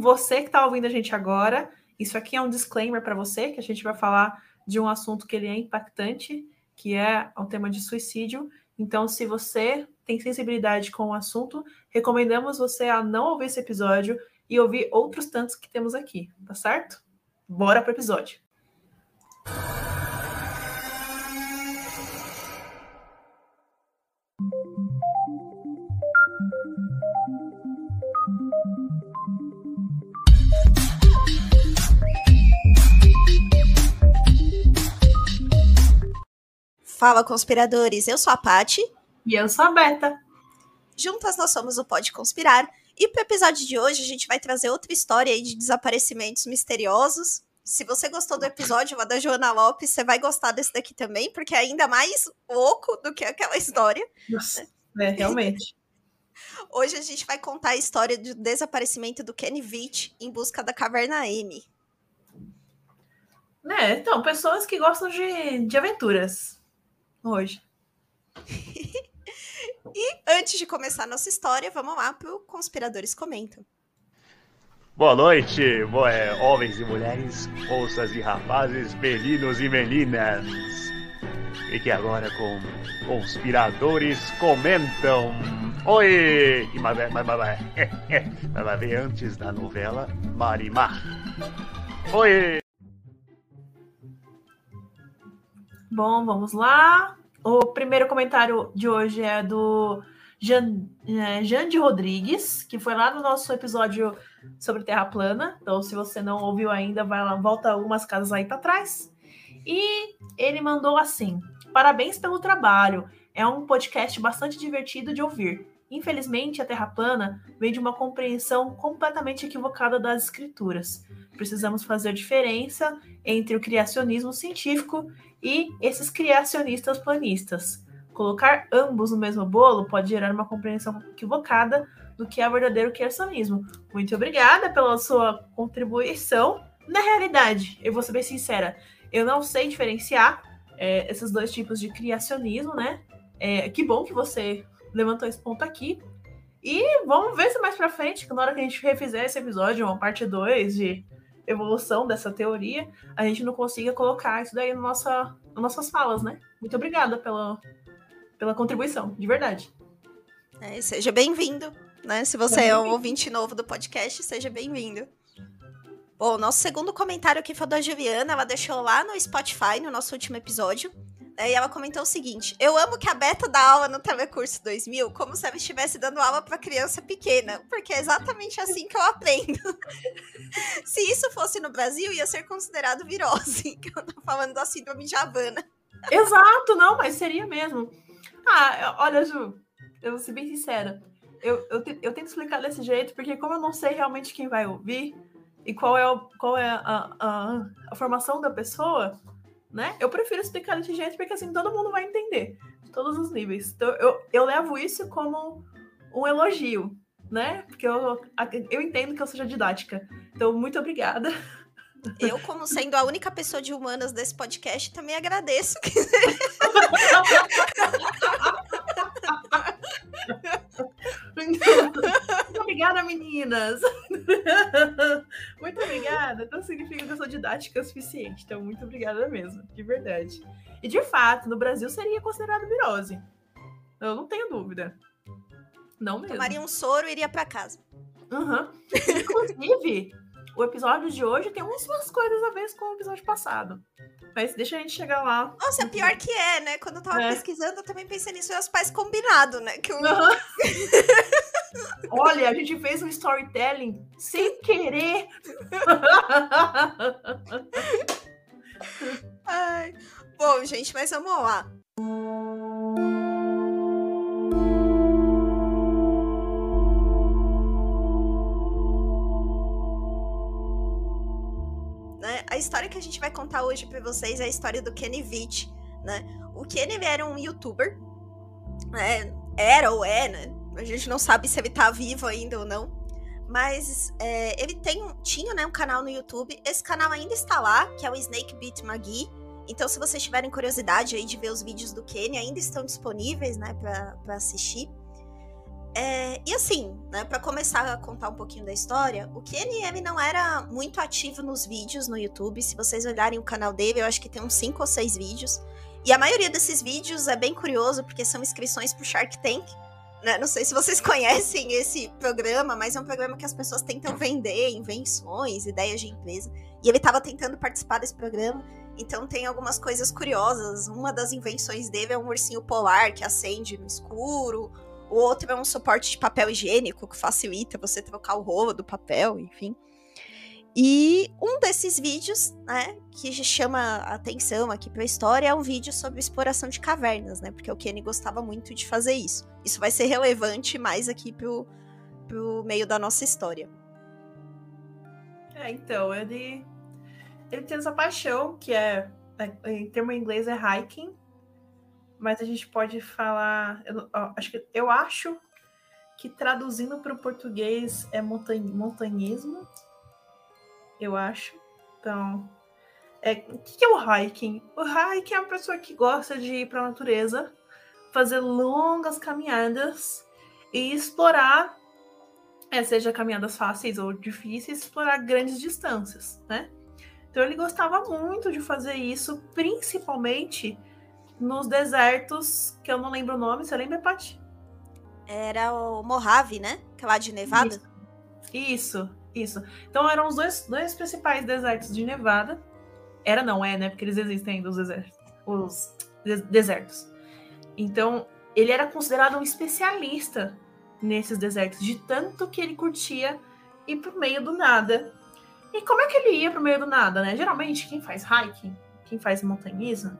Você que está ouvindo a gente agora, isso aqui é um disclaimer para você, que a gente vai falar de um assunto que ele é impactante, que é o tema de suicídio. Então, se você tem sensibilidade com o assunto, recomendamos você a não ouvir esse episódio e ouvir outros tantos que temos aqui, tá certo? Bora pro episódio. Fala, conspiradores! Eu sou a Pati. E eu sou a Beta. Juntas nós somos o Pode Conspirar. E para o episódio de hoje, a gente vai trazer outra história aí de desaparecimentos misteriosos. Se você gostou do episódio da Joana Lopes, você vai gostar desse daqui também, porque é ainda mais louco do que aquela história. Nossa, é, realmente. Hoje a gente vai contar a história do desaparecimento do Kenny Vitt em busca da Caverna M. É, então, pessoas que gostam de, de aventuras hoje. e antes de começar a nossa história, vamos lá para o Conspiradores Comentam. Boa noite, é, homens e mulheres, moças e rapazes, meninos e meninas. Fique agora com Conspiradores Comentam. Oi! Mas, mas, mas, mas vai ver antes da novela Marimar. Oi! Bom, vamos lá. O primeiro comentário de hoje é do é, Jande Rodrigues, que foi lá no nosso episódio sobre Terra Plana. Então, se você não ouviu ainda, vai lá, volta algumas casas aí para trás. E ele mandou assim: Parabéns pelo trabalho. É um podcast bastante divertido de ouvir. Infelizmente, a Terra plana vem de uma compreensão completamente equivocada das escrituras. Precisamos fazer diferença entre o criacionismo científico e esses criacionistas planistas. Colocar ambos no mesmo bolo pode gerar uma compreensão equivocada do que é verdadeiro criacionismo. Muito obrigada pela sua contribuição. Na realidade, eu vou ser bem sincera, eu não sei diferenciar é, esses dois tipos de criacionismo, né? É, que bom que você levantou esse ponto aqui. E vamos ver se mais pra frente, que na hora que a gente refizer esse episódio, uma parte 2 de evolução dessa teoria, a gente não consiga colocar isso daí na nossa, nas nossas falas, né? Muito obrigada pela, pela contribuição, de verdade. É, seja bem-vindo, né? Se você é um ouvinte novo do podcast, seja bem-vindo. Bom, nosso segundo comentário aqui foi da Juliana, ela deixou lá no Spotify, no nosso último episódio. E ela comentou o seguinte: Eu amo que a Beta dá aula no Telecurso 2000 como se ela estivesse dando aula para criança pequena, porque é exatamente assim que eu aprendo. se isso fosse no Brasil, ia ser considerado virose, que eu tô falando da síndrome de Havana. Exato, não, mas seria mesmo. Ah, olha, Ju, eu vou ser bem sincera. Eu, eu, eu tento explicar desse jeito, porque como eu não sei realmente quem vai ouvir e qual é, o, qual é a, a, a formação da pessoa, né? Eu prefiro explicar desse jeito porque assim todo mundo vai entender, de todos os níveis. Então eu, eu levo isso como um elogio, né? Porque eu, eu entendo que eu seja didática. Então, muito obrigada. Eu, como sendo a única pessoa de humanas desse podcast, também agradeço. Muito obrigada, meninas! Muito obrigada. Então significa que eu sou didática o suficiente. Então, muito obrigada mesmo, de verdade. E de fato, no Brasil seria considerado virose. Eu não tenho dúvida. Não mesmo. Tomaria um soro e iria para casa. Uhum. Inclusive, o episódio de hoje tem umas coisas a ver com o episódio passado. Mas deixa a gente chegar lá. Nossa, pior que é, né? Quando eu tava é. pesquisando, eu também pensei nisso e os pais combinado, né? Que Uhum. Olha, a gente fez um storytelling sem querer. Ai. Bom, gente, mas vamos lá. História que a gente vai contar hoje para vocês é a história do Kenny Vitt, né? O Kenny era um youtuber, né? Era ou é, né? A gente não sabe se ele tá vivo ainda ou não. Mas é, ele tem, tinha né, um canal no YouTube. Esse canal ainda está lá, que é o Snake Beat. Então, se vocês tiverem curiosidade aí de ver os vídeos do Kenny, ainda estão disponíveis, né, para assistir. É, e assim, né, para começar a contar um pouquinho da história, o KNM não era muito ativo nos vídeos no YouTube. Se vocês olharem o canal dele, eu acho que tem uns 5 ou 6 vídeos. E a maioria desses vídeos é bem curioso, porque são inscrições pro Shark Tank. Né? Não sei se vocês conhecem esse programa, mas é um programa que as pessoas tentam vender invenções, ideias de empresa. E ele estava tentando participar desse programa. Então tem algumas coisas curiosas. Uma das invenções dele é um ursinho polar que acende no escuro. O outro é um suporte de papel higiênico que facilita você trocar o rolo do papel, enfim. E um desses vídeos, né, que chama a atenção aqui para a história é um vídeo sobre exploração de cavernas, né? Porque o Kenny gostava muito de fazer isso. Isso vai ser relevante mais aqui pro, pro meio da nossa história. É, então, ele, ele tem essa paixão, que é, é em termo em inglês é hiking, mas a gente pode falar. Eu, ó, acho que, eu acho que traduzindo para o português é montan montanhismo eu acho. Então, é, o que é o hiking? O hiking é uma pessoa que gosta de ir para a natureza, fazer longas caminhadas e explorar, é, seja caminhadas fáceis ou difíceis, explorar grandes distâncias, né? Então ele gostava muito de fazer isso, principalmente nos desertos, que eu não lembro o nome, você lembra, Paty? Era o Mojave, né? Que é lá de Nevada. Isso. Isso. Isso. Então eram os dois, dois principais desertos de Nevada. Era, não é, né? Porque eles existem ainda, os desertos. Os desertos. Então, ele era considerado um especialista nesses desertos, de tanto que ele curtia ir pro meio do nada. E como é que ele ia pro meio do nada, né? Geralmente, quem faz hiking, quem faz montanhismo,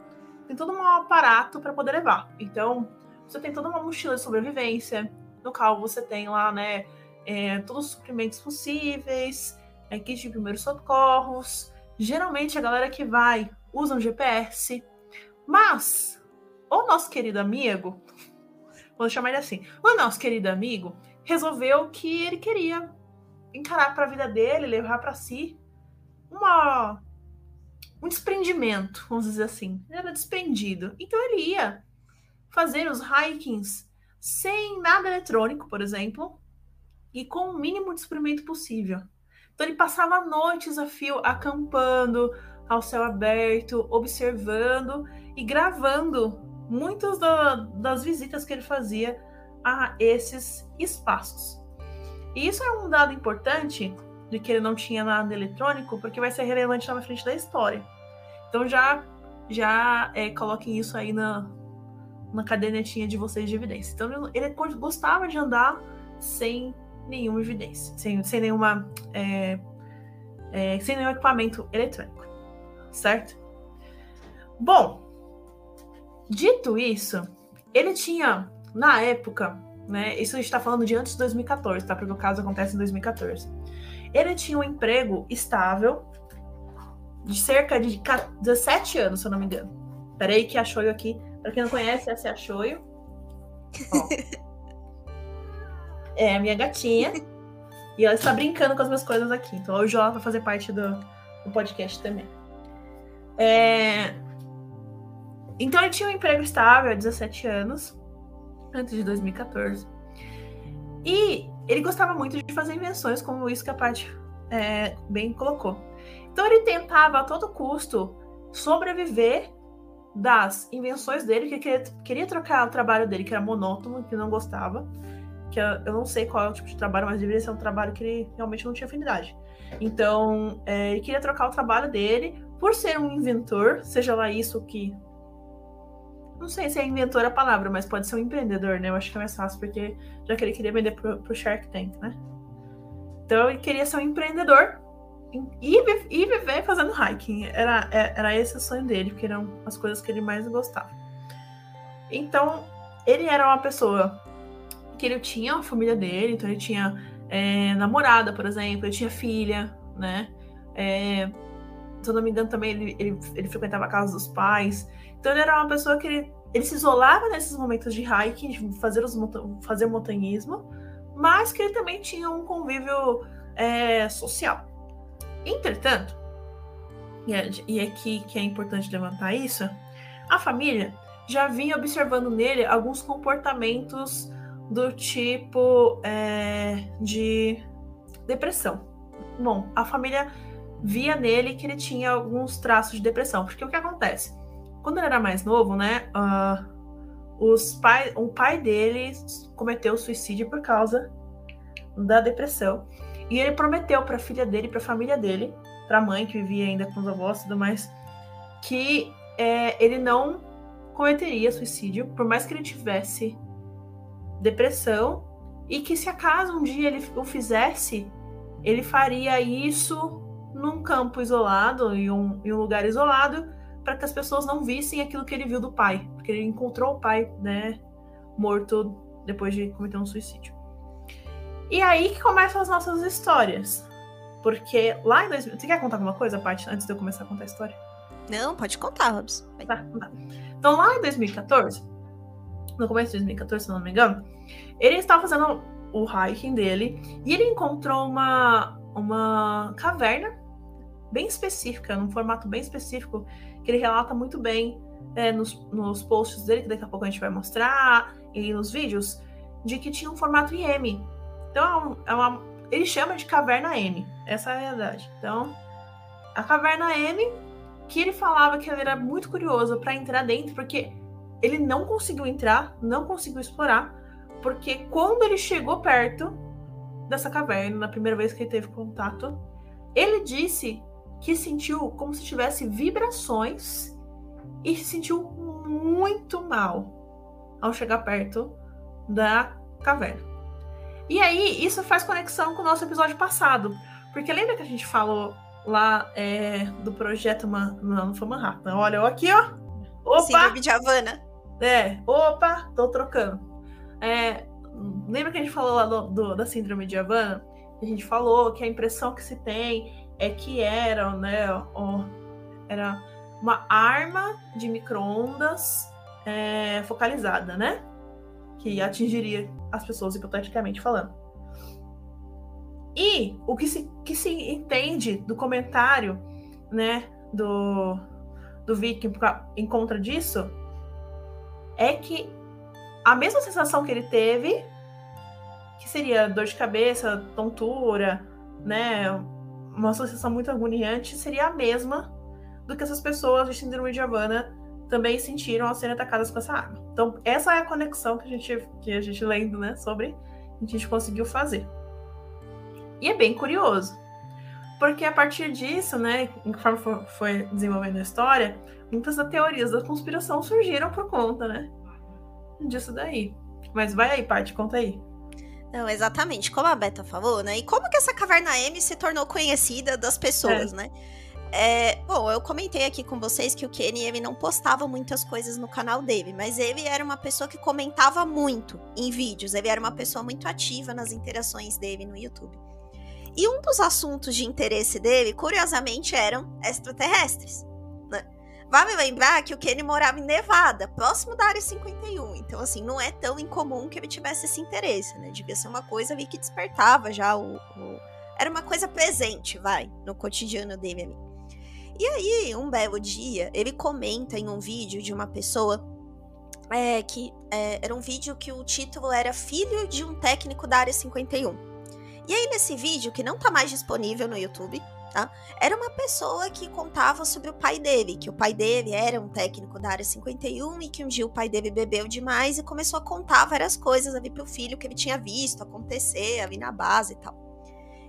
tem todo um aparato para poder levar. Então, você tem toda uma mochila de sobrevivência, no qual você tem lá, né, é, todos os suprimentos possíveis, é, kit de primeiros socorros. Geralmente a galera que vai usa um GPS, mas o nosso querido amigo, vou chamar ele assim, o nosso querido amigo resolveu que ele queria encarar para a vida dele, levar para si uma um desprendimento, vamos dizer assim. Ele era desprendido. Então ele ia fazer os hikings sem nada eletrônico, por exemplo, e com o mínimo de suprimento possível. Então ele passava noites a fio acampando ao céu aberto, observando e gravando muitas da, das visitas que ele fazia a esses espaços. E isso é um dado importante de que ele não tinha nada eletrônico, porque vai ser relevante lá na frente da história. Então já já é, coloquem isso aí na, na cadernetinha de vocês de evidência. Então ele gostava de andar sem nenhuma evidência, sem, sem nenhuma. É, é, sem nenhum equipamento eletrônico, certo? Bom, dito isso, ele tinha, na época, né? Isso a gente está falando de antes de 2014, tá? Porque o caso acontece em 2014. Ele tinha um emprego estável de cerca de 17 anos, se eu não me engano. Peraí que a Shoyo aqui, para quem não conhece, essa é a Shoyo. É a minha gatinha. e ela está brincando com as minhas coisas aqui. Então hoje ela vai fazer parte do, do podcast também. É... Então ele tinha um emprego estável há 17 anos, antes de 2014. E ele gostava muito de fazer invenções, como isso que a parte é, bem colocou. Então ele tentava a todo custo sobreviver das invenções dele, que queria, queria trocar o trabalho dele, que era monótono, que não gostava, que eu não sei qual é o tipo de trabalho, mas deveria ser um trabalho que ele realmente não tinha afinidade. Então, é, ele queria trocar o trabalho dele por ser um inventor, seja lá isso que. Não sei se é inventor a palavra, mas pode ser um empreendedor, né? Eu acho que é mais fácil, porque já que ele queria vender pro, pro Shark Tank, né? Então, ele queria ser um empreendedor e, e viver fazendo hiking. Era, é, era esse o sonho dele, porque eram as coisas que ele mais gostava. Então, ele era uma pessoa que ele tinha a família dele, então ele tinha é, namorada, por exemplo, ele tinha filha, né? É, se eu não me engano, também ele, ele, ele, frequentava a casa dos pais. Então ele era uma pessoa que ele, ele se isolava nesses momentos de hiking, de fazer, os, fazer montanhismo, mas que ele também tinha um convívio é, social. Entretanto, e, é, e aqui que é importante levantar isso, a família já vinha observando nele alguns comportamentos do tipo é, de depressão. Bom, a família via nele que ele tinha alguns traços de depressão, porque o que acontece? Quando ele era mais novo, né, uh, os pai, o pai dele cometeu suicídio por causa da depressão. E ele prometeu para a filha dele, para a família dele, para a mãe que vivia ainda com os avós e tudo mais, que é, ele não cometeria suicídio, por mais que ele tivesse depressão, e que se acaso um dia ele o fizesse, ele faria isso num campo isolado, em um, em um lugar isolado, para que as pessoas não vissem aquilo que ele viu do pai, porque ele encontrou o pai, né, morto depois de cometer um suicídio. E aí que começam as nossas histórias. Porque lá em 2000. Você quer contar alguma coisa, Paty, antes de eu começar a contar a história? Não, pode contar, Robson. Tá, tá. Então, lá em 2014, no começo de 2014, se não me engano, ele estava fazendo o hiking dele e ele encontrou uma, uma caverna bem específica, num formato bem específico, que ele relata muito bem é, nos, nos posts dele, que daqui a pouco a gente vai mostrar, e nos vídeos, de que tinha um formato IM. Então, é uma, é ele chama de caverna M. Essa é a realidade. Então, a caverna M, que ele falava que ele era muito curioso para entrar dentro, porque ele não conseguiu entrar, não conseguiu explorar, porque quando ele chegou perto dessa caverna, na primeira vez que ele teve contato, ele disse que sentiu como se tivesse vibrações e se sentiu muito mal ao chegar perto da caverna. E aí, isso faz conexão com o nosso episódio passado. Porque lembra que a gente falou lá é, do projeto Man... Não, não foi Manhattan. Olha, eu aqui, ó. Opa! Síndrome de Havana. É, opa, tô trocando. É, lembra que a gente falou lá do, do, da Síndrome de Havana? A gente falou que a impressão que se tem é que era, né, ó, era uma arma de micro-ondas é, focalizada, né? que atingiria as pessoas, hipoteticamente falando. E o que se, que se entende do comentário, né, do, do Viking em contra disso, é que a mesma sensação que ele teve, que seria dor de cabeça, tontura, né, uma sensação muito agoniante, seria a mesma do que essas pessoas de síndrome de Havana também sentiram ao serem atacadas com essa arma. Então, essa é a conexão que a gente, que a gente lendo, né, sobre, a gente conseguiu fazer. E é bem curioso, porque a partir disso, né, conforme foi desenvolvendo a história, muitas das teorias da conspiração surgiram por conta, né, disso daí. Mas vai aí, Paty, conta aí. Não, exatamente, como a Beta falou, né? E como que essa caverna M se tornou conhecida das pessoas, é. né? É, bom, eu comentei aqui com vocês que o Kenny ele não postava muitas coisas no canal dele, mas ele era uma pessoa que comentava muito em vídeos, ele era uma pessoa muito ativa nas interações dele no YouTube. E um dos assuntos de interesse dele, curiosamente, eram extraterrestres. Vale lembrar que o Kenny morava em Nevada, próximo da área 51. Então, assim, não é tão incomum que ele tivesse esse interesse, né? Devia ser uma coisa ali que despertava já o. o... Era uma coisa presente, vai, no cotidiano dele ali. E aí, um belo dia, ele comenta em um vídeo de uma pessoa é, que é, era um vídeo que o título era Filho de um técnico da área 51. E aí, nesse vídeo, que não tá mais disponível no YouTube, tá? Era uma pessoa que contava sobre o pai dele, que o pai dele era um técnico da área 51 e que um dia o pai dele bebeu demais e começou a contar várias coisas ali pro filho que ele tinha visto acontecer ali na base e tal.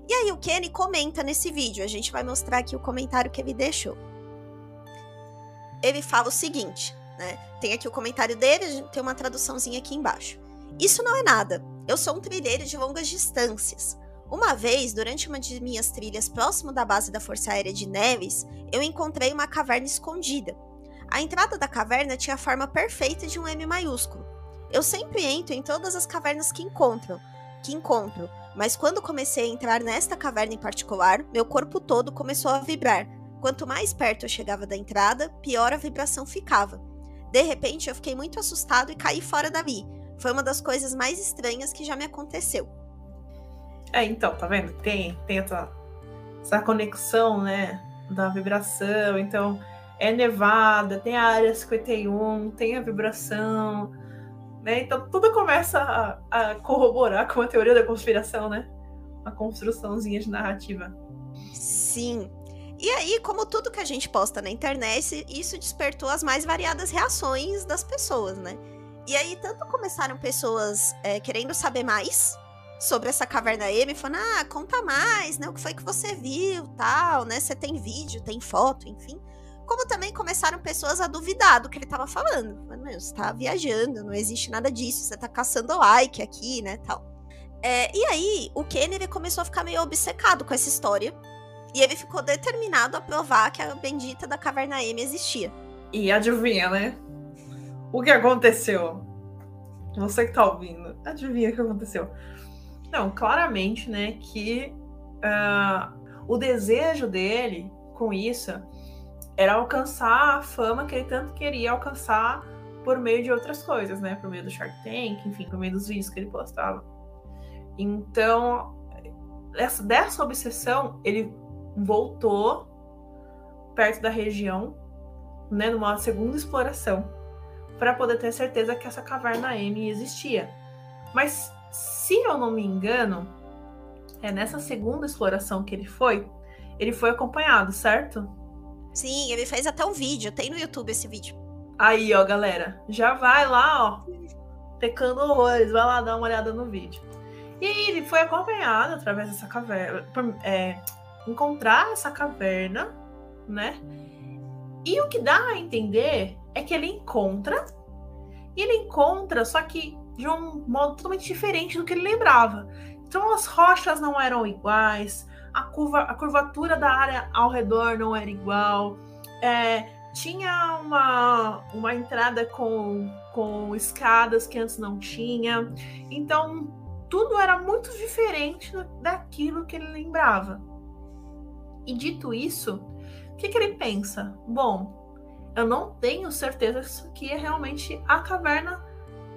E aí o Kenny comenta nesse vídeo, a gente vai mostrar aqui o comentário que ele deixou. Ele fala o seguinte, né? Tem aqui o comentário dele, tem uma traduçãozinha aqui embaixo. Isso não é nada. Eu sou um trilheiro de longas distâncias. Uma vez, durante uma de minhas trilhas próximo da base da Força Aérea de Neves, eu encontrei uma caverna escondida. A entrada da caverna tinha a forma perfeita de um M maiúsculo. Eu sempre entro em todas as cavernas que encontro, que encontro, mas quando comecei a entrar nesta caverna em particular, meu corpo todo começou a vibrar. Quanto mais perto eu chegava da entrada, pior a vibração ficava. De repente, eu fiquei muito assustado e caí fora dali. Foi uma das coisas mais estranhas que já me aconteceu. É, então, tá vendo? Tem, tem essa, essa conexão, né? Da vibração. Então, é nevada, tem a área 51, tem a vibração. Né? Então tudo começa a, a corroborar com a teoria da conspiração, né? Uma construçãozinha de narrativa. Sim. E aí, como tudo que a gente posta na internet, isso despertou as mais variadas reações das pessoas, né? E aí, tanto começaram pessoas é, querendo saber mais sobre essa caverna M, falando, ah, conta mais, né? O que foi que você viu, tal, né? Você tem vídeo, tem foto, enfim. Como também começaram pessoas a duvidar do que ele tava falando. Meu, você tá viajando, não existe nada disso, você tá caçando like aqui, né, tal. É, e aí, o Kennedy começou a ficar meio obcecado com essa história. E ele ficou determinado a provar que a bendita da Caverna M existia. E adivinha, né? O que aconteceu? Você que tá ouvindo, adivinha o que aconteceu? Não, claramente, né, que uh, o desejo dele com isso era alcançar a fama que ele tanto queria alcançar por meio de outras coisas, né? Por meio do Shark Tank, enfim, por meio dos vídeos que ele postava. Então, essa, dessa obsessão, ele voltou perto da região, né, numa segunda exploração, para poder ter certeza que essa caverna M existia. Mas se eu não me engano, é nessa segunda exploração que ele foi, ele foi acompanhado, certo? Sim, ele fez até um vídeo, tem no YouTube esse vídeo. Aí, ó, galera, já vai lá, ó, pecando horrores, vai lá dar uma olhada no vídeo. E aí ele foi acompanhado através dessa caverna, é, encontrar essa caverna, né? E o que dá a entender é que ele encontra, e ele encontra, só que de um modo totalmente diferente do que ele lembrava. Então as rochas não eram iguais, a, curva, a curvatura da área ao redor não era igual, é, tinha uma, uma entrada com, com escadas que antes não tinha. Então tudo era muito diferente daquilo que ele lembrava. E dito isso, o que, que ele pensa? Bom, eu não tenho certeza que isso aqui é realmente a caverna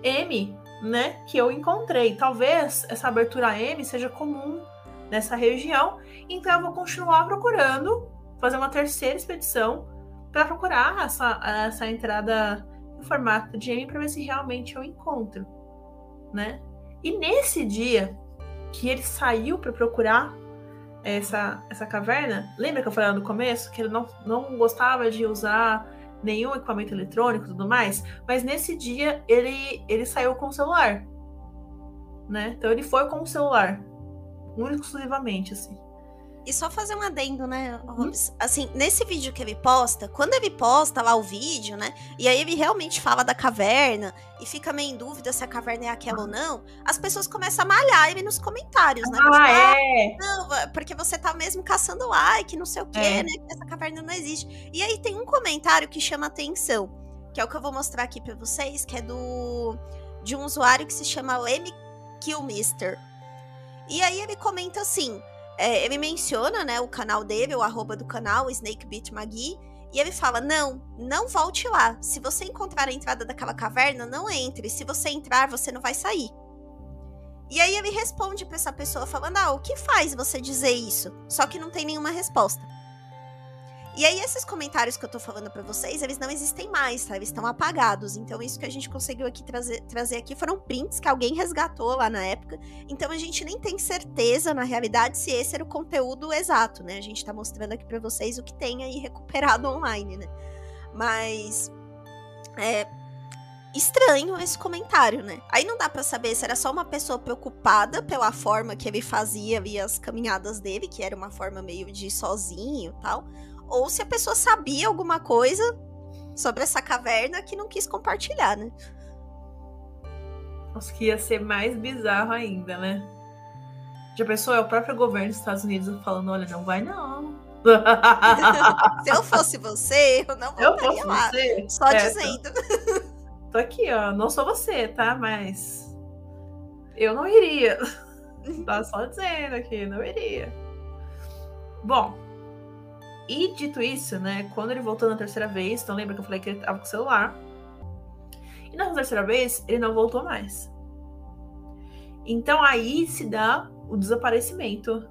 M né, que eu encontrei. Talvez essa abertura M seja comum nessa região, então eu vou continuar procurando, fazer uma terceira expedição para procurar essa, essa entrada em formato de M para ver se realmente eu encontro, né? E nesse dia que ele saiu para procurar essa, essa caverna, lembra que eu falei no começo que ele não, não gostava de usar nenhum equipamento eletrônico e tudo mais, mas nesse dia ele, ele saiu com o celular. Né? Então ele foi com o celular. Único exclusivamente, assim. E só fazer um adendo, né, Robs? Hum? Assim, nesse vídeo que ele posta, quando ele posta lá o vídeo, né? E aí ele realmente fala da caverna e fica meio em dúvida se a caverna é aquela ou não, as pessoas começam a malhar ele nos comentários, né? Ah, é? Não, porque você tá mesmo caçando like, não sei o quê, é. né? Essa caverna não existe. E aí tem um comentário que chama atenção, que é o que eu vou mostrar aqui para vocês, que é do de um usuário que se chama M Killmister. E aí ele comenta assim: é, ele menciona, né, o canal dele, o arroba do canal, Snakebit Magui, e ele fala: não, não volte lá. Se você encontrar a entrada daquela caverna, não entre. Se você entrar, você não vai sair. E aí ele responde para essa pessoa falando: ah, o que faz você dizer isso? Só que não tem nenhuma resposta. E aí, esses comentários que eu tô falando para vocês, eles não existem mais, tá? Eles estão apagados. Então, isso que a gente conseguiu aqui trazer, trazer aqui foram prints que alguém resgatou lá na época. Então, a gente nem tem certeza, na realidade, se esse era o conteúdo exato, né? A gente tá mostrando aqui para vocês o que tem aí recuperado online, né? Mas. É, estranho esse comentário, né? Aí não dá para saber se era só uma pessoa preocupada pela forma que ele fazia ali as caminhadas dele, que era uma forma meio de sozinho e tal, ou se a pessoa sabia alguma coisa sobre essa caverna que não quis compartilhar, né? Acho que ia ser mais bizarro ainda, né? Já pensou? É o próprio governo dos Estados Unidos falando: olha, não vai não. Se eu fosse você, eu não voltaria eu lá. Você? Só é, dizendo. Tô... tô aqui, ó. Não sou você, tá? Mas eu não iria. tá só dizendo aqui, não iria. Bom, e dito isso, né, quando ele voltou na terceira vez, então lembra que eu falei que ele tava com o celular. E na terceira vez, ele não voltou mais. Então aí se dá o desaparecimento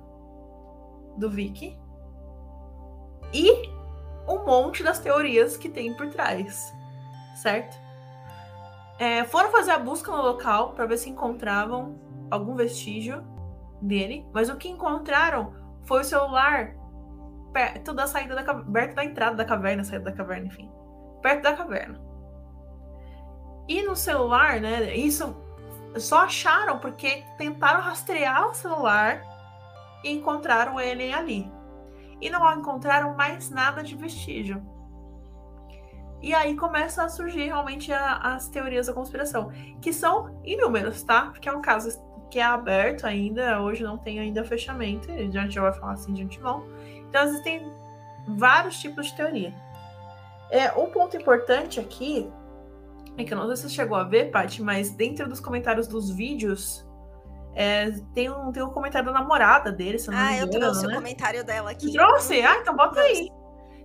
do Vicky e um monte das teorias que tem por trás, certo? é, foram fazer a busca no local para ver se encontravam algum vestígio dele, mas o que encontraram foi o celular perto da saída da perto da entrada da caverna, saída da caverna, enfim, perto da caverna. E no celular, né? Isso só acharam porque tentaram rastrear o celular e encontraram ele ali. E não encontraram mais nada de vestígio. E aí começa a surgir realmente a, as teorias da conspiração, que são inúmeras, tá? Porque é um caso que é aberto ainda, hoje não tem ainda fechamento, a gente já vai falar assim de antemão. Então existem vários tipos de teoria. É, um ponto importante aqui é que eu não sei se você chegou a ver, Paty, mas dentro dos comentários dos vídeos é, tem, um, tem um comentário da namorada dele, se não ah, me engano, eu trouxe né? o comentário dela aqui. Trouxe? Ah, então bota aí.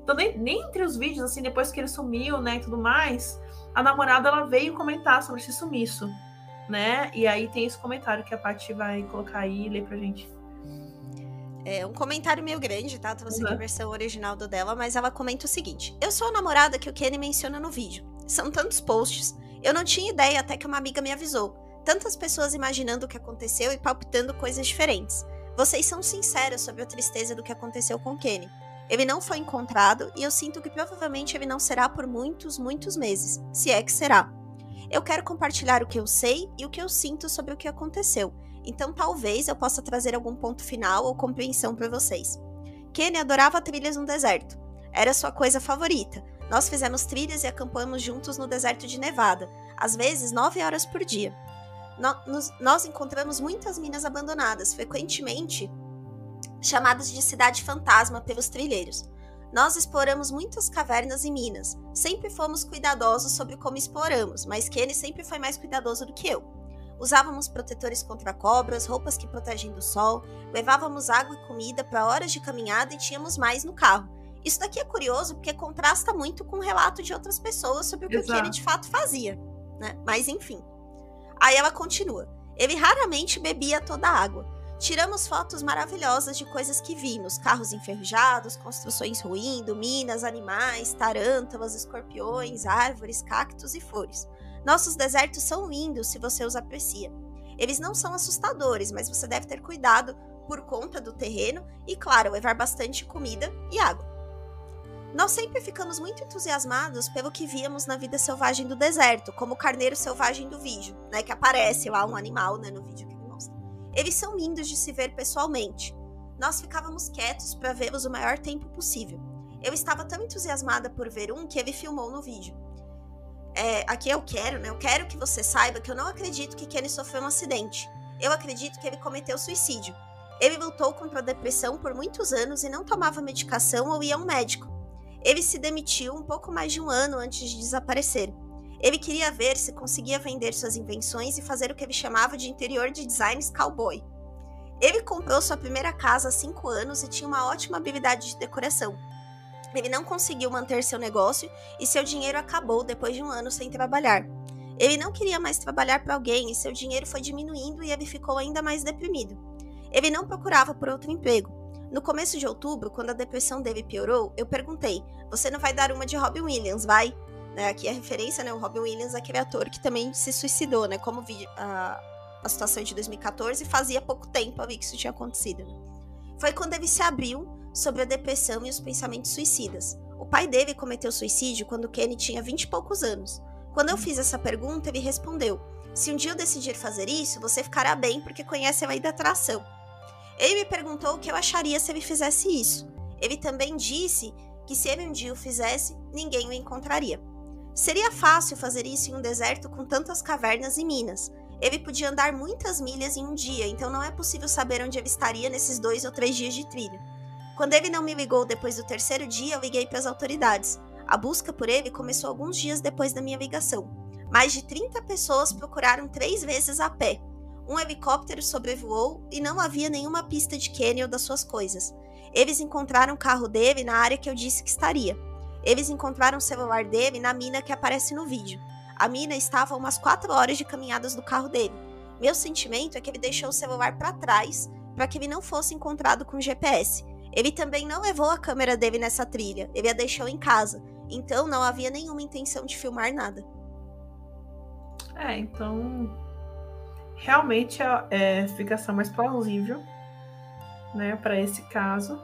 Então, nem, nem entre os vídeos, assim, depois que ele sumiu, né, e tudo mais, a namorada, ela veio comentar sobre esse sumiço, né? E aí tem esse comentário que a Paty vai colocar aí e ler pra gente. É um comentário meio grande, tá? Trouxe uhum. a versão original do dela, mas ela comenta o seguinte: Eu sou a namorada que o Kenny menciona no vídeo. São tantos posts. Eu não tinha ideia até que uma amiga me avisou. Tantas pessoas imaginando o que aconteceu e palpitando coisas diferentes. Vocês são sinceros sobre a tristeza do que aconteceu com o Kenny. Ele não foi encontrado e eu sinto que provavelmente ele não será por muitos, muitos meses, se é que será. Eu quero compartilhar o que eu sei e o que eu sinto sobre o que aconteceu, então talvez eu possa trazer algum ponto final ou compreensão para vocês. Kenny adorava trilhas no deserto. Era sua coisa favorita. Nós fizemos trilhas e acampamos juntos no deserto de Nevada, às vezes nove horas por dia. No, nos, nós encontramos muitas minas abandonadas, frequentemente chamadas de cidade fantasma pelos trilheiros. Nós exploramos muitas cavernas e minas. Sempre fomos cuidadosos sobre como exploramos, mas Kenny sempre foi mais cuidadoso do que eu. Usávamos protetores contra cobras, roupas que protegem do sol, levávamos água e comida para horas de caminhada e tínhamos mais no carro. Isso daqui é curioso porque contrasta muito com o relato de outras pessoas sobre o que o Kenny de fato fazia, né? Mas enfim. Aí ela continua. Ele raramente bebia toda a água. Tiramos fotos maravilhosas de coisas que vimos: carros enferrujados, construções ruindo, minas, animais, tarântulas, escorpiões, árvores, cactos e flores. Nossos desertos são lindos se você os aprecia. Eles não são assustadores, mas você deve ter cuidado por conta do terreno e, claro, levar bastante comida e água. Nós sempre ficamos muito entusiasmados pelo que víamos na vida selvagem do deserto, como o carneiro selvagem do vídeo, né, que aparece lá um animal, né, no vídeo eles são lindos de se ver pessoalmente. Nós ficávamos quietos para vê-los o maior tempo possível. Eu estava tão entusiasmada por ver um que ele filmou no vídeo. É, aqui eu quero, né? Eu quero que você saiba que eu não acredito que Kenny sofreu um acidente. Eu acredito que ele cometeu suicídio. Ele lutou contra a depressão por muitos anos e não tomava medicação ou ia a um médico. Ele se demitiu um pouco mais de um ano antes de desaparecer. Ele queria ver se conseguia vender suas invenções e fazer o que ele chamava de interior de designs cowboy. Ele comprou sua primeira casa há cinco anos e tinha uma ótima habilidade de decoração. Ele não conseguiu manter seu negócio e seu dinheiro acabou depois de um ano sem trabalhar. Ele não queria mais trabalhar para alguém e seu dinheiro foi diminuindo e ele ficou ainda mais deprimido. Ele não procurava por outro emprego. No começo de outubro, quando a depressão dele piorou, eu perguntei: Você não vai dar uma de Robin Williams, vai? Né? Aqui a referência, né? O Robin Williams, aquele ator que também se suicidou, né? Como vi a, a situação de 2014 fazia pouco tempo ali que isso tinha acontecido. Né? Foi quando ele se abriu sobre a depressão e os pensamentos suicidas. O pai dele cometeu suicídio quando Kenny tinha 20 e poucos anos. Quando eu fiz essa pergunta, ele respondeu: Se um dia eu decidir fazer isso, você ficará bem porque conhece a lei da atração. Ele me perguntou o que eu acharia se ele fizesse isso. Ele também disse que se ele um dia o fizesse, ninguém o encontraria. Seria fácil fazer isso em um deserto com tantas cavernas e minas. Ele podia andar muitas milhas em um dia, então não é possível saber onde ele estaria nesses dois ou três dias de trilha. Quando ele não me ligou depois do terceiro dia, eu liguei para as autoridades. A busca por ele começou alguns dias depois da minha ligação. Mais de 30 pessoas procuraram três vezes a pé. Um helicóptero sobrevoou e não havia nenhuma pista de Kenny ou das suas coisas. Eles encontraram o carro dele na área que eu disse que estaria. Eles encontraram o celular dele na mina que aparece no vídeo. A mina estava a umas 4 horas de caminhadas do carro dele. Meu sentimento é que ele deixou o celular para trás para que ele não fosse encontrado com GPS. Ele também não levou a câmera dele nessa trilha, ele a deixou em casa. Então não havia nenhuma intenção de filmar nada. É, então realmente é, é explicação mais plausível, né, para esse caso,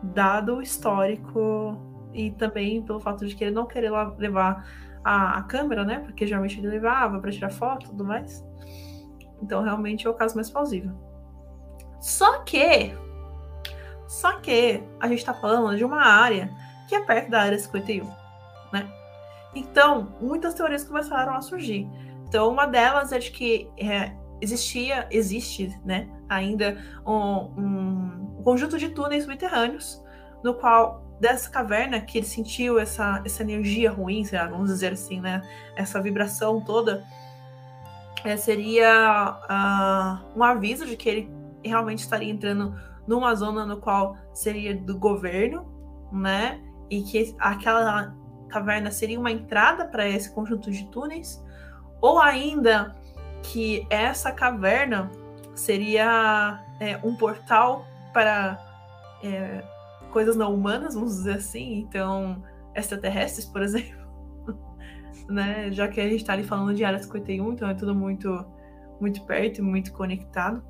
dado o histórico e também pelo fato de que ele não querer levar a, a câmera, né, porque geralmente ele levava para tirar foto e tudo mais. Então realmente é o caso mais plausível. Só que só que a gente está falando de uma área que é perto da área 51, né? Então, muitas teorias começaram a surgir. Então, uma delas é de que é, existia, existe, né, ainda um, um, conjunto de túneis subterrâneos, no qual dessa caverna que ele sentiu essa, essa energia ruim, vamos dizer assim, né, essa vibração toda, é, seria uh, um aviso de que ele realmente estaria entrando numa zona no qual seria do governo, né, e que aquela caverna seria uma entrada para esse conjunto de túneis ou ainda que essa caverna seria é, um portal para é, coisas não humanas, vamos dizer assim, então extraterrestres, por exemplo, né? Já que a gente está ali falando de área 51, então é tudo muito, muito perto e muito conectado.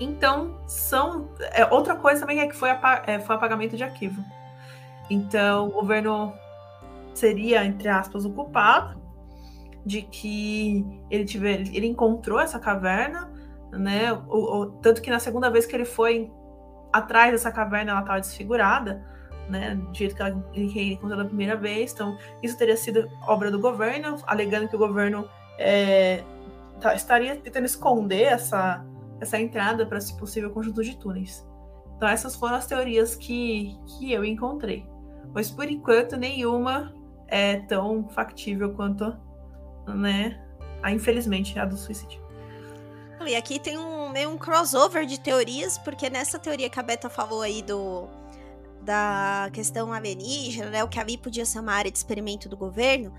Então, são. É, outra coisa também é que foi, é, foi apagamento de arquivo. Então, o governo seria, entre aspas, o culpado, de que ele tiver, ele encontrou essa caverna, né? O, o, tanto que na segunda vez que ele foi atrás dessa caverna, ela estava desfigurada, né? Do jeito que, ela, ele encontrou da primeira vez. Então, isso teria sido obra do governo, alegando que o governo é, tá, estaria tentando esconder essa, essa entrada para, se possível, conjunto de túneis. Então, essas foram as teorias que, que eu encontrei. Mas, por enquanto, nenhuma é tão factível quanto né? A, infelizmente, a do suicídio. E aqui tem um meio um crossover de teorias, porque nessa teoria que a Beta falou aí do da questão alienígena, né, o que ali podia ser uma área de experimento do governo,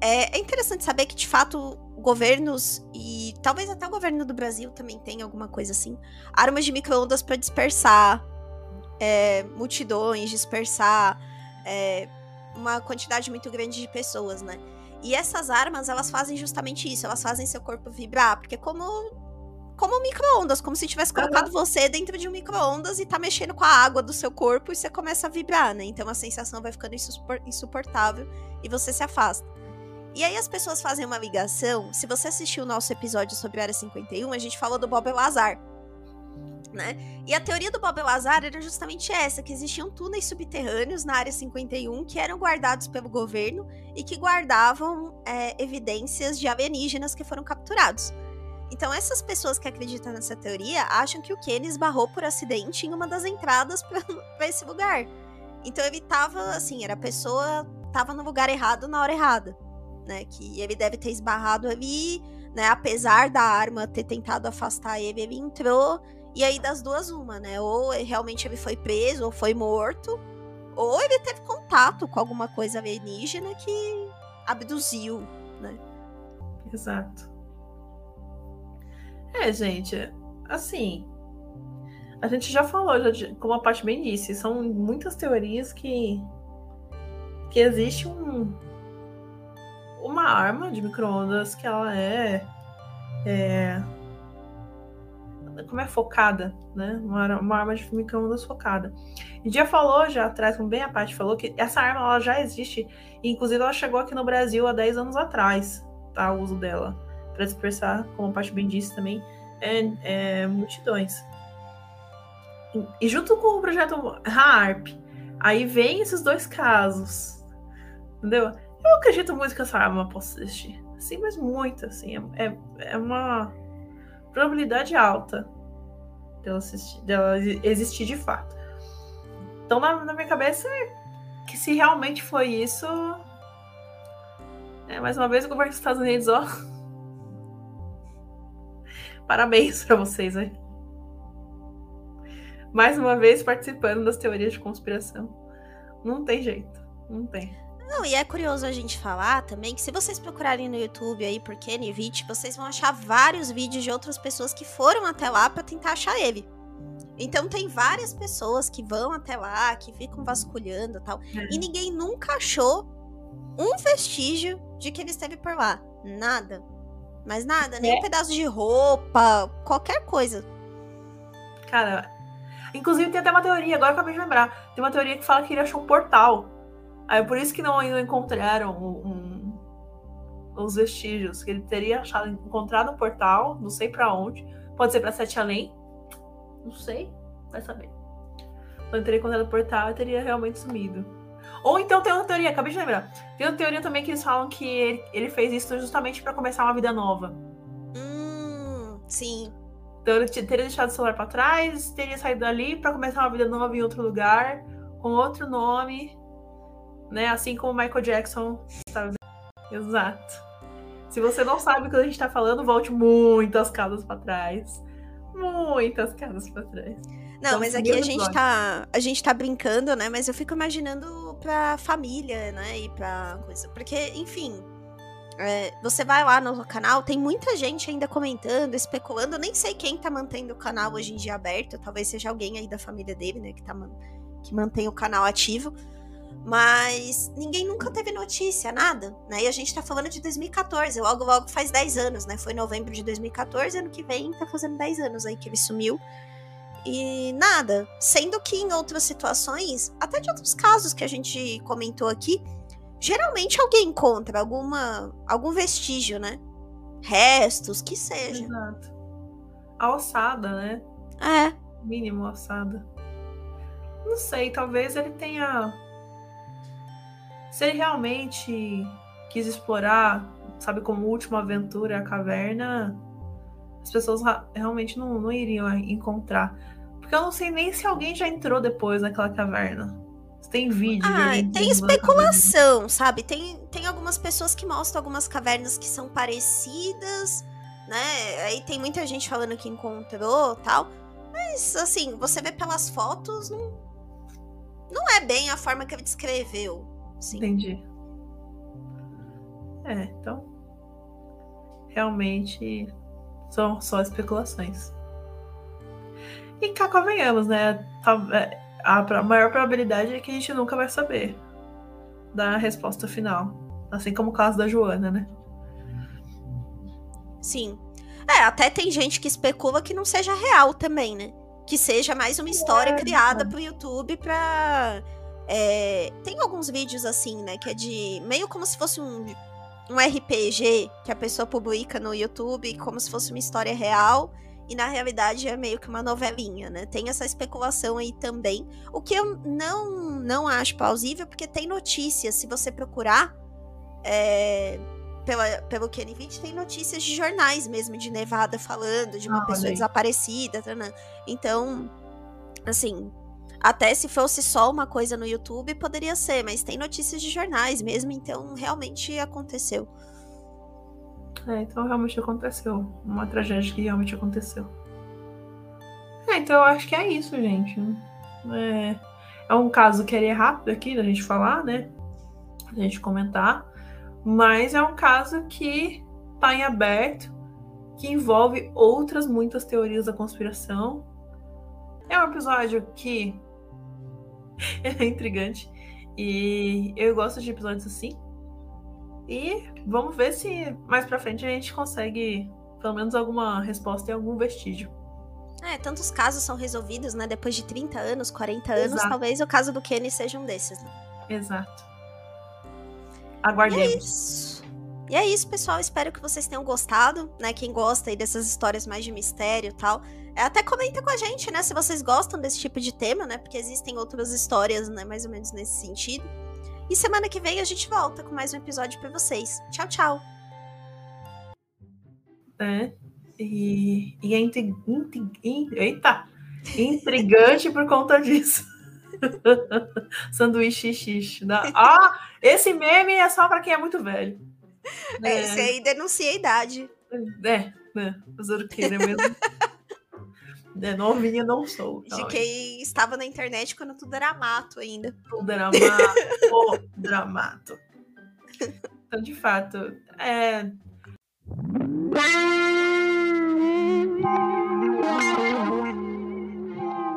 é, é interessante saber que de fato governos e talvez até o governo do Brasil também tem alguma coisa assim, armas de microondas para dispersar é, multidões, dispersar é, uma quantidade muito grande de pessoas, né? E essas armas, elas fazem justamente isso, elas fazem seu corpo vibrar, porque como como micro-ondas, como se tivesse colocado uhum. você dentro de um micro-ondas e tá mexendo com a água do seu corpo e você começa a vibrar, né? Então a sensação vai ficando insuportável e você se afasta. E aí as pessoas fazem uma ligação. Se você assistiu o nosso episódio sobre a Área 51, a gente falou do Bob Lazar né? E a teoria do Bob Lazar era justamente essa, que existiam túneis subterrâneos na área 51 que eram guardados pelo governo e que guardavam é, evidências de alienígenas que foram capturados. Então, essas pessoas que acreditam nessa teoria acham que o Kenny esbarrou por acidente em uma das entradas para esse lugar. Então, ele tava, assim, era a pessoa tava no lugar errado na hora errada, né? Que ele deve ter esbarrado ali, né? Apesar da arma ter tentado afastar ele, ele entrou e aí, das duas, uma, né? Ou realmente ele foi preso, ou foi morto, ou ele teve contato com alguma coisa alienígena que abduziu, né? Exato. É, gente, assim. A gente já falou, já, como a parte bem disse, são muitas teorias que. que existe um. Uma arma de microondas que ela é. é como é focada, né? Uma, uma arma de microondas focada. E já falou, já atrás, como bem a parte falou, que essa arma ela já existe, e inclusive ela chegou aqui no Brasil há 10 anos atrás, tá? O uso dela, para dispersar, como a parte bem disse também, é, é, multidões. E, e junto com o projeto HARP, aí vem esses dois casos, entendeu? Eu acredito muito que essa arma possa existir. Sim, mas muito, assim. É, é, uma probabilidade alta dela, assistir, dela existir de fato. Então, na, na minha cabeça, é que se realmente foi isso. É, mais uma vez, o governo dos Estados Unidos, ó. Parabéns para vocês aí. Mais uma vez participando das teorias de conspiração. Não tem jeito. Não tem. Não, e é curioso a gente falar também que se vocês procurarem no YouTube aí por Kenny Vitt, vocês vão achar vários vídeos de outras pessoas que foram até lá para tentar achar ele. Então tem várias pessoas que vão até lá, que ficam vasculhando e tal, é. e ninguém nunca achou um vestígio de que ele esteve por lá. Nada. Mas nada, nem é. um pedaço de roupa, qualquer coisa. Cara, inclusive tem até uma teoria, agora acabei de lembrar. Tem uma teoria que fala que ele achou um portal. Aí por isso que não, não encontraram um, um, os vestígios. Que ele teria achado, encontrado um portal, não sei para onde. Pode ser para Sete Além. Não sei, vai saber. Quando teria encontrado o portal, e teria realmente sumido. Ou então tem outra teoria, acabei de lembrar. Tem outra teoria também que eles falam que ele, ele fez isso justamente para começar uma vida nova. Hum, sim. Então ele teria deixado o celular para trás, teria saído dali para começar uma vida nova em outro lugar, com outro nome, né? Assim como Michael Jackson. Sabe? Exato. Se você não sabe o que a gente tá falando, volte muitas casas para trás. Muitas casas para trás. Não, mas aqui a gente, tá, a gente tá brincando, né? Mas eu fico imaginando pra família, né? E pra coisa. Porque, enfim, é, você vai lá no canal, tem muita gente ainda comentando, especulando. Eu nem sei quem tá mantendo o canal hoje em dia aberto. Talvez seja alguém aí da família dele, né? Que, tá, que mantém o canal ativo. Mas ninguém nunca teve notícia, nada, né? E a gente tá falando de 2014, logo logo faz 10 anos, né? Foi novembro de 2014, ano que vem tá fazendo 10 anos aí que ele sumiu. E nada. Sendo que em outras situações, até de outros casos que a gente comentou aqui, geralmente alguém encontra alguma algum vestígio, né? Restos, que seja. Exato. A ossada, né? É. Mínimo ossada. Não sei, talvez ele tenha. Se ele realmente quis explorar, sabe, como última aventura a caverna, as pessoas realmente não, não iriam encontrar. Porque eu não sei nem se alguém já entrou depois naquela caverna. Tem vídeo. Ah, tem especulação, sabe? Tem, tem algumas pessoas que mostram algumas cavernas que são parecidas, né? Aí tem muita gente falando que encontrou tal. Mas, assim, você vê pelas fotos, não, não é bem a forma que ele descreveu. Assim. Entendi. É, então. Realmente são só especulações. E cá convenhamos, né? É, a maior probabilidade é que a gente nunca vai saber da resposta final. Assim como o caso da Joana, né? Sim. É, até tem gente que especula que não seja real também, né? Que seja mais uma história é, criada é. pro YouTube pra. É... Tem alguns vídeos assim, né? Que é de. meio como se fosse um um RPG que a pessoa publica no YouTube como se fosse uma história real e na realidade é meio que uma novelinha, né? Tem essa especulação aí também, o que eu não não acho plausível porque tem notícias, se você procurar é, pela, pelo Kenny tem notícias de jornais mesmo de Nevada falando de uma ah, pessoa desaparecida, tá, né? então assim até se fosse só uma coisa no YouTube, poderia ser, mas tem notícias de jornais mesmo, então realmente aconteceu. É, então realmente aconteceu. Uma tragédia que realmente aconteceu. É, então eu acho que é isso, gente. É, é um caso que é rápido aqui da gente falar, né? Da gente comentar. Mas é um caso que tá em aberto, que envolve outras muitas teorias da conspiração. É um episódio que é intrigante. E eu gosto de episódios assim. E vamos ver se mais pra frente a gente consegue pelo menos alguma resposta e algum vestígio. É, tantos casos são resolvidos, né? Depois de 30 anos, 40 anos, Exato. talvez o caso do Kenny seja um desses, né? Exato. Aguardemos. E é isso. E é isso, pessoal. Espero que vocês tenham gostado, né? Quem gosta aí dessas histórias mais de mistério e tal. É, até comenta com a gente, né, se vocês gostam desse tipo de tema, né? Porque existem outras histórias, né, mais ou menos nesse sentido. E semana que vem a gente volta com mais um episódio para vocês. Tchau, tchau. É. E, e é intrig, intrig, eita, intrigante por conta disso. Sanduíche xixi. Ah, esse meme é só para quem é muito velho. É, esse aí denuncia a idade. É, né? Fazer o que, né mesmo? É, novinha não sou. De quem estava na internet quando tudo era mato ainda. Tudo era mato, dramato. Então, de fato, é.